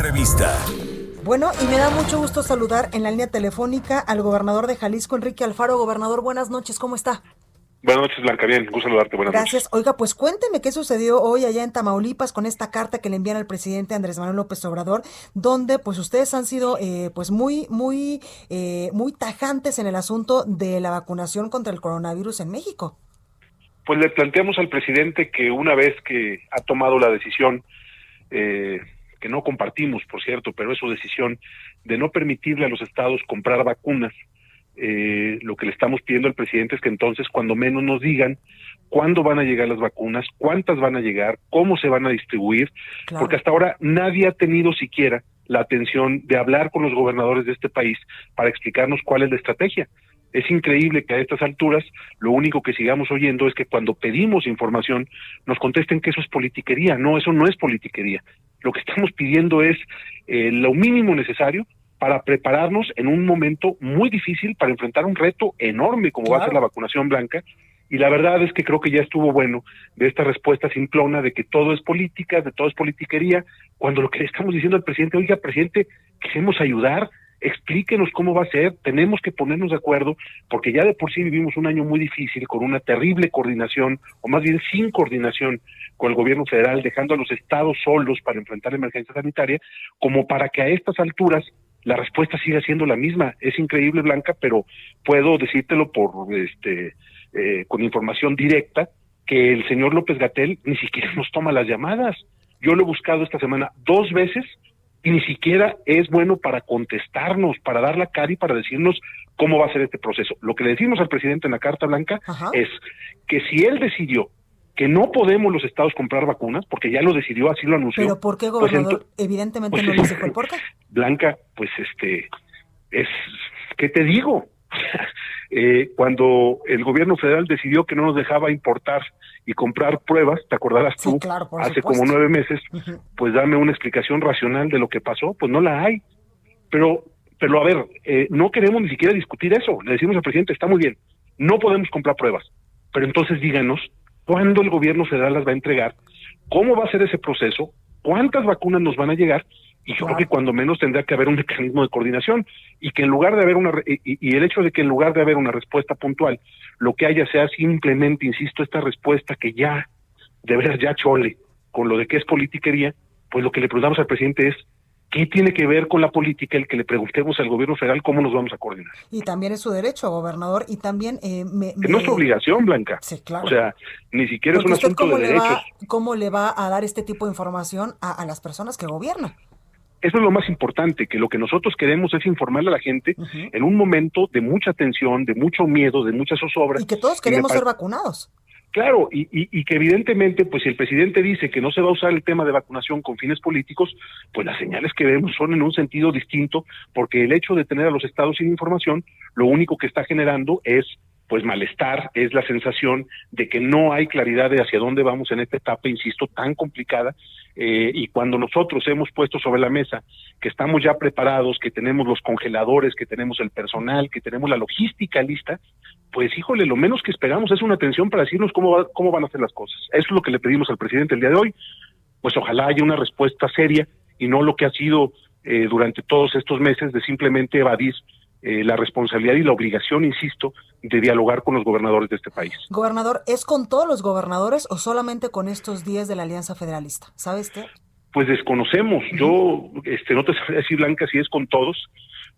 Entrevista. Bueno, y me da mucho gusto saludar en la línea telefónica al gobernador de Jalisco, Enrique Alfaro. Gobernador, buenas noches, ¿cómo está? Buenas noches, Blanca. Bien, gusto saludarte. Buenas Gracias. Oiga, pues cuénteme qué sucedió hoy allá en Tamaulipas con esta carta que le envían al presidente Andrés Manuel López Obrador, donde pues ustedes han sido eh, pues muy, muy, eh, muy tajantes en el asunto de la vacunación contra el coronavirus en México. Pues le planteamos al presidente que una vez que ha tomado la decisión, eh, que no compartimos, por cierto, pero es su decisión de no permitirle a los estados comprar vacunas, eh, lo que le estamos pidiendo al presidente es que entonces cuando menos nos digan cuándo van a llegar las vacunas, cuántas van a llegar, cómo se van a distribuir, Claro. porque hasta ahora nadie ha tenido siquiera la atención de hablar con los gobernadores de este país para explicarnos cuál es la estrategia. Es increíble que a estas alturas lo único que sigamos oyendo es que cuando pedimos información nos contesten que eso es politiquería. No, eso no es politiquería. Lo que estamos pidiendo es eh, lo mínimo necesario para prepararnos en un momento muy difícil para enfrentar un reto enorme como va a ser la vacunación blanca. Y la verdad es que creo que ya estuvo bueno de esta respuesta simplona de que todo es política, de todo es politiquería, cuando lo que le estamos diciendo al presidente, oiga, presidente, queremos ayudar, explíquenos cómo va a ser, tenemos que ponernos de acuerdo, porque ya de por sí vivimos un año muy difícil con una terrible coordinación, o más bien sin coordinación con el gobierno federal, dejando a los estados solos para enfrentar la emergencia sanitaria, como para que a estas alturas la respuesta siga siendo la misma. Es increíble, Blanca, pero puedo decírtelo por este eh, con información directa que el señor López Gatel ni siquiera nos toma las llamadas. Yo lo he buscado esta semana dos veces y ni siquiera es bueno para contestarnos, para dar la cara y para decirnos cómo va a ser este proceso. Lo que le decimos al presidente en la Carta Blanca Ajá. es que si él decidió que no podemos los estados comprar vacunas, porque ya lo decidió, así lo anunció. Pero ¿por qué, pues gobernador? Evidentemente pues no es- les dijo el por qué. Blanca, pues este, es, ¿qué te digo? Eh, cuando el gobierno federal decidió que no nos dejaba importar y comprar pruebas, te acordarás Sí, tú, claro, hace supuesto. como nueve meses, pues dame una explicación racional de lo que pasó, pues no la hay. Pero, pero a ver, eh, no queremos ni siquiera discutir eso. Le decimos al presidente, está muy bien, no podemos comprar pruebas, pero entonces díganos cuándo el gobierno federal las va a entregar, cómo va a ser ese proceso, cuántas vacunas nos van a llegar, y yo creo que cuando menos tendrá que haber un mecanismo de coordinación y que en lugar de haber una y, y el hecho de que en lugar de haber una respuesta puntual, lo que haya sea simplemente, insisto, esta respuesta que ya de veras ya chole con lo de que es politiquería, pues lo que le preguntamos al presidente es ¿qué tiene que ver con la política el que le preguntemos al gobierno federal cómo nos vamos a coordinar? Y también es su derecho, gobernador, y también eh, me, no es me- obligación, Blanca. Sí, claro. O sea, ni siquiera Porque es un asunto cómo de le, derechos. va, cómo le va a dar este tipo de información a, a las personas que gobiernan. Eso es lo más importante, que lo que nosotros queremos es informarle a la gente en un momento de mucha tensión, de mucho miedo, de mucha zozobra. Y que todos queremos ser vacunados. Claro, y, y, y que evidentemente, pues si el presidente dice que no se va a usar el tema de vacunación con fines políticos, pues las señales que vemos son en un sentido distinto, porque el hecho de tener a los estados sin información, lo único que está generando es pues malestar, es la sensación de que no hay claridad de hacia dónde vamos en esta etapa, insisto, tan complicada, eh, y cuando nosotros hemos puesto sobre la mesa que estamos ya preparados, que tenemos los congeladores, que tenemos el personal, que tenemos la logística lista, pues híjole, lo menos que esperamos es una atención para decirnos cómo, va- cómo van a hacer las cosas. Eso es lo que le pedimos al presidente el día de hoy. Pues ojalá haya una respuesta seria y no lo que ha sido eh, durante todos estos meses de simplemente evadir eh, la responsabilidad y la obligación, insisto, de dialogar con los gobernadores de este país. Gobernador, ¿es con todos los gobernadores o solamente con estos 10 de la Alianza Federalista? ¿Sabe usted? Pues desconocemos. Yo este, no te sabría decir, Blanca, si es con todos.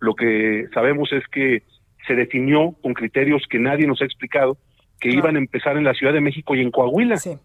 Lo que sabemos es que se definió con criterios que nadie nos ha explicado que Claro. iban a empezar en la Ciudad de México y en Coahuila. Sí.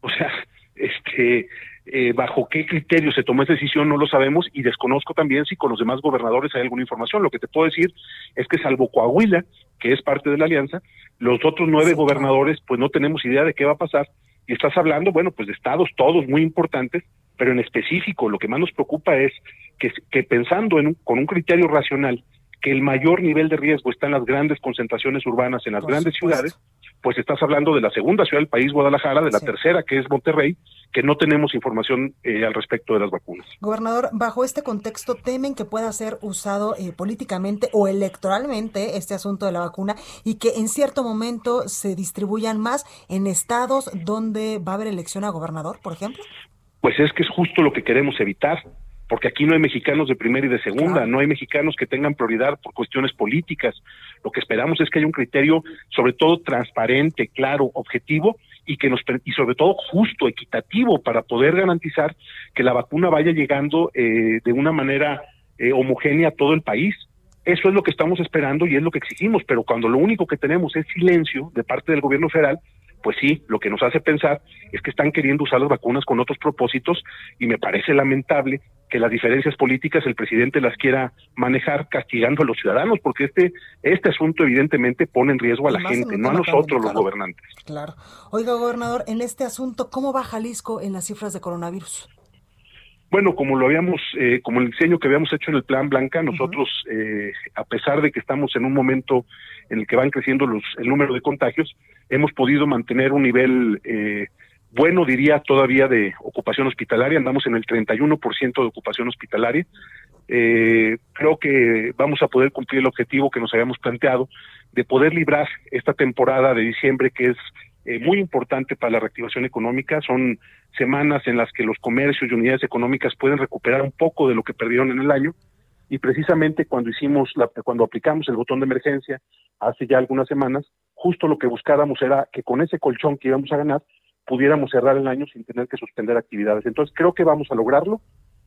O sea, este, eh, bajo qué criterio se tomó esa decisión no lo sabemos y desconozco también si con los demás gobernadores hay alguna información. Lo que te puedo decir es que salvo Coahuila, que es parte de la alianza, los otros nueve Sí, gobernadores pues no tenemos idea de qué va a pasar. Y estás hablando, bueno, pues de estados todos muy importantes, pero en específico lo que más nos preocupa es que, que pensando en con un criterio racional, que el mayor nivel de riesgo está en las grandes concentraciones urbanas, en las grandes ciudades, pues estás hablando de la segunda ciudad del país, Guadalajara, de la tercera, que es Monterrey, que no tenemos información eh, al respecto de las vacunas. Gobernador, bajo este contexto, ¿temen que pueda ser usado eh, políticamente o electoralmente este asunto de la vacuna y que en cierto momento se distribuyan más en estados donde va a haber elección a gobernador, por ejemplo? Pues es que es justo lo que queremos evitar porque aquí no hay mexicanos de primera y de segunda, no hay mexicanos que tengan prioridad por cuestiones políticas. Lo que esperamos es que haya un criterio, sobre todo transparente, claro, objetivo y que nos y sobre todo justo, equitativo, para poder garantizar que la vacuna vaya llegando eh, de una manera eh, homogénea a todo el país. Eso es lo que estamos esperando y es lo que exigimos, pero cuando lo único que tenemos es silencio de parte del gobierno federal, pues sí, lo que nos hace pensar es que están queriendo usar las vacunas con otros propósitos y me parece lamentable que las diferencias políticas el presidente las quiera manejar castigando a los ciudadanos, porque este, este asunto evidentemente pone en riesgo a la gente, no a nosotros los gobernantes. Claro. Oiga, gobernador, en este asunto, ¿cómo va Jalisco en las cifras de coronavirus? Bueno, como lo habíamos, eh, como el diseño que habíamos hecho en el Plan Blanca, nosotros, eh, a pesar de que estamos en un momento en el que van creciendo los, el número de contagios, hemos podido mantener un nivel eh, bueno, diría, todavía de ocupación hospitalaria. Andamos en el 31% de ocupación hospitalaria. Eh, creo que vamos a poder cumplir el objetivo que nos habíamos planteado de poder librar esta temporada de diciembre que es eh, muy importante para la reactivación económica. Son semanas en las que los comercios y unidades económicas pueden recuperar un poco de lo que perdieron en el año. Y precisamente cuando hicimos, la, cuando aplicamos el botón de emergencia hace ya algunas semanas, justo lo que buscábamos era que con ese colchón que íbamos a ganar, pudiéramos cerrar el año sin tener que suspender actividades. Entonces creo que vamos a lograrlo,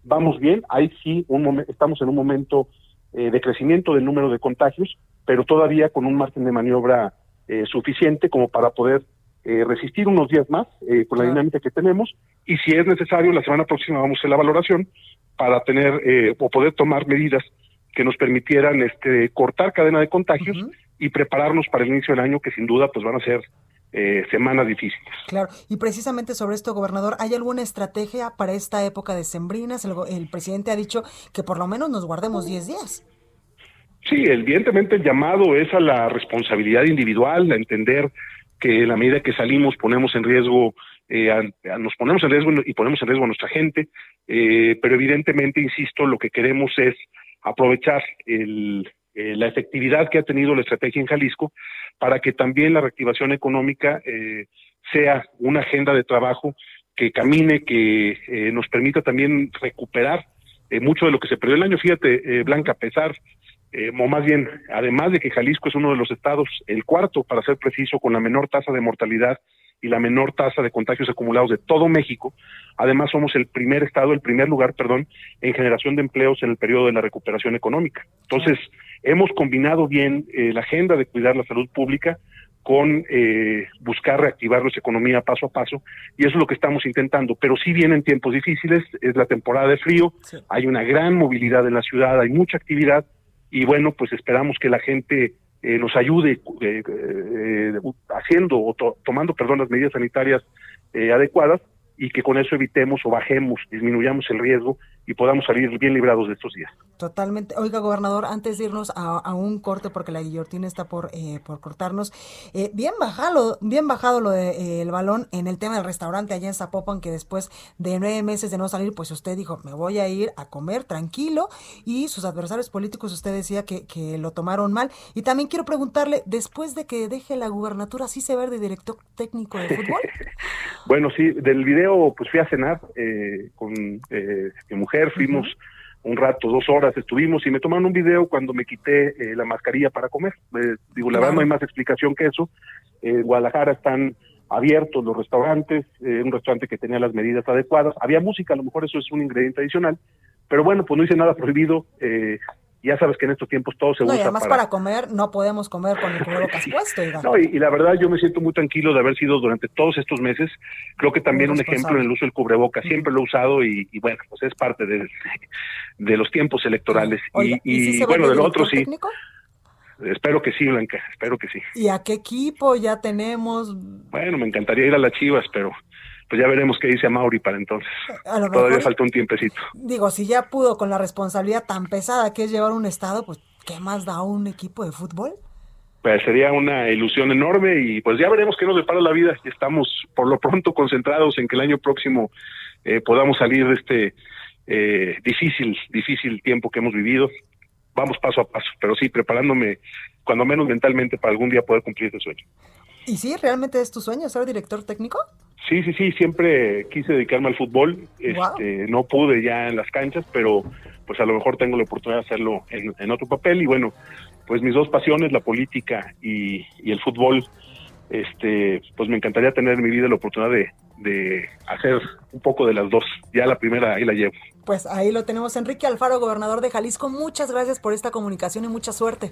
vamos bien, ahí sí un estamos en un momento eh, de crecimiento del número de contagios, pero todavía con un margen de maniobra eh, suficiente como para poder eh, resistir unos días más con la dinámica que tenemos y si es necesario la semana próxima vamos a hacer la valoración para tener o poder tomar medidas que nos permitieran este cortar cadena de contagios y prepararnos para el inicio del año que sin duda pues van a ser eh, semanas difíciles. Claro, y precisamente sobre esto, gobernador, ¿hay alguna estrategia para esta época de sembrinas? El, presidente ha dicho que por lo menos nos guardemos 10 días. Sí, evidentemente el llamado es a la responsabilidad individual, a entender que la medida que salimos ponemos en riesgo, eh, nos ponemos en riesgo y ponemos en riesgo a nuestra gente, eh, pero evidentemente, insisto, lo que queremos es aprovechar el, eh, la efectividad que ha tenido la estrategia en Jalisco para que también la reactivación económica eh, sea una agenda de trabajo que camine, que eh, nos permita también recuperar mucho de lo que se perdió el año. Fíjate, Blanca, a pesar, o más bien, además de que Jalisco es uno de los estados, el cuarto, para ser preciso, con la menor tasa de mortalidad y la menor tasa de contagios acumulados de todo México. Además, somos el primer estado, el primer lugar, perdón, en generación de empleos en el periodo de la recuperación económica. Entonces, hemos combinado bien eh, la agenda de cuidar la salud pública con eh, buscar reactivar nuestra economía paso a paso, y eso es lo que estamos intentando. Pero sí vienen tiempos difíciles, es la temporada de frío, hay una gran movilidad en la ciudad, hay mucha actividad, y bueno, pues esperamos que la gente eh, nos ayude eh, eh, haciendo o tomando, perdón, las medidas sanitarias adecuadas y que con eso evitemos o bajemos, disminuyamos el riesgo y podamos salir bien librados de estos días. Totalmente. Oiga, gobernador, antes de irnos a, un corte, porque la guillotina está por, eh, por cortarnos, eh, bien bajado, bien bajado lo del de, eh, balón en el tema del restaurante allá en Zapopan, que después de nueve meses de no salir, pues usted dijo, me voy a ir a comer tranquilo, y sus adversarios políticos, usted decía que, que lo tomaron mal. Y también quiero preguntarle, después de que deje la gubernatura, ¿sí se ve de director técnico de fútbol? bueno, sí, del video, pues fui a cenar con mi mujer fuimos un rato, dos horas estuvimos y me tomaron un video cuando me quité eh, la mascarilla para comer. Eh, digo, la verdad no hay más explicación que eso. en Guadalajara están abiertos los restaurantes, eh, un restaurante que tenía las medidas adecuadas. Había música, a lo mejor eso es un ingrediente adicional, pero bueno, pues no hice nada prohibido ya sabes que en estos tiempos todo se no, usa y además para... comer no podemos comer con el cubrebocas puesto. No, y, la verdad yo me siento muy tranquilo de haber sido durante todos estos meses, creo que también un ejemplo en el uso del cubrebocas, siempre lo he usado y, bueno, pues es parte de, de los tiempos electorales. y, bueno, del otro sí. Espero que sí, Blanca, espero que sí. ¿Y a qué equipo ya tenemos? Bueno, me encantaría ir a las Chivas, pero pues ya veremos qué dice a Mauri para entonces. Todavía falta un tiempecito. Digo, si ya pudo con la responsabilidad tan pesada que es llevar un estado, pues ¿qué más da un equipo de fútbol? Pues sería una ilusión enorme y pues ya veremos qué nos depara la vida. Estamos por lo pronto concentrados en que el año próximo eh, podamos salir de este eh, difícil, difícil tiempo que hemos vivido. Vamos paso a paso, pero sí preparándome, cuando menos mentalmente, para algún día poder cumplir ese sueño. ¿Y sí, realmente es tu sueño ser director técnico? Sí, sí, sí, siempre quise dedicarme al fútbol. Este, No pude ya en las canchas, pero pues a lo mejor tengo la oportunidad de hacerlo en, en otro papel. Y bueno, pues mis dos pasiones, la política y, y el fútbol, este, pues me encantaría tener en mi vida la oportunidad de, de hacer un poco de las dos. Ya la primera ahí la llevo. Pues ahí lo tenemos, Enrique Alfaro, gobernador de Jalisco. Muchas gracias por esta comunicación y mucha suerte.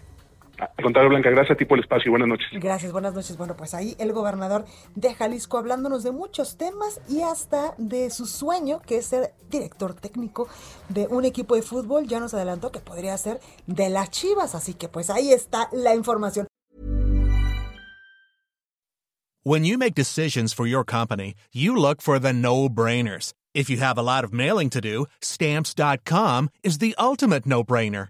Al contrario, Blanca, gracias a ti por el espacio y buenas noches. Gracias, buenas noches. Bueno, pues ahí el gobernador de Jalisco hablándonos de muchos temas y hasta de su sueño, que es ser director técnico de un equipo de fútbol. Ya nos adelantó que podría ser de las Chivas, así que pues ahí está la información. When you make decisions for your company, you look for the no-brainers. If you have a lot of mailing to do, stamps.com is the ultimate no-brainer.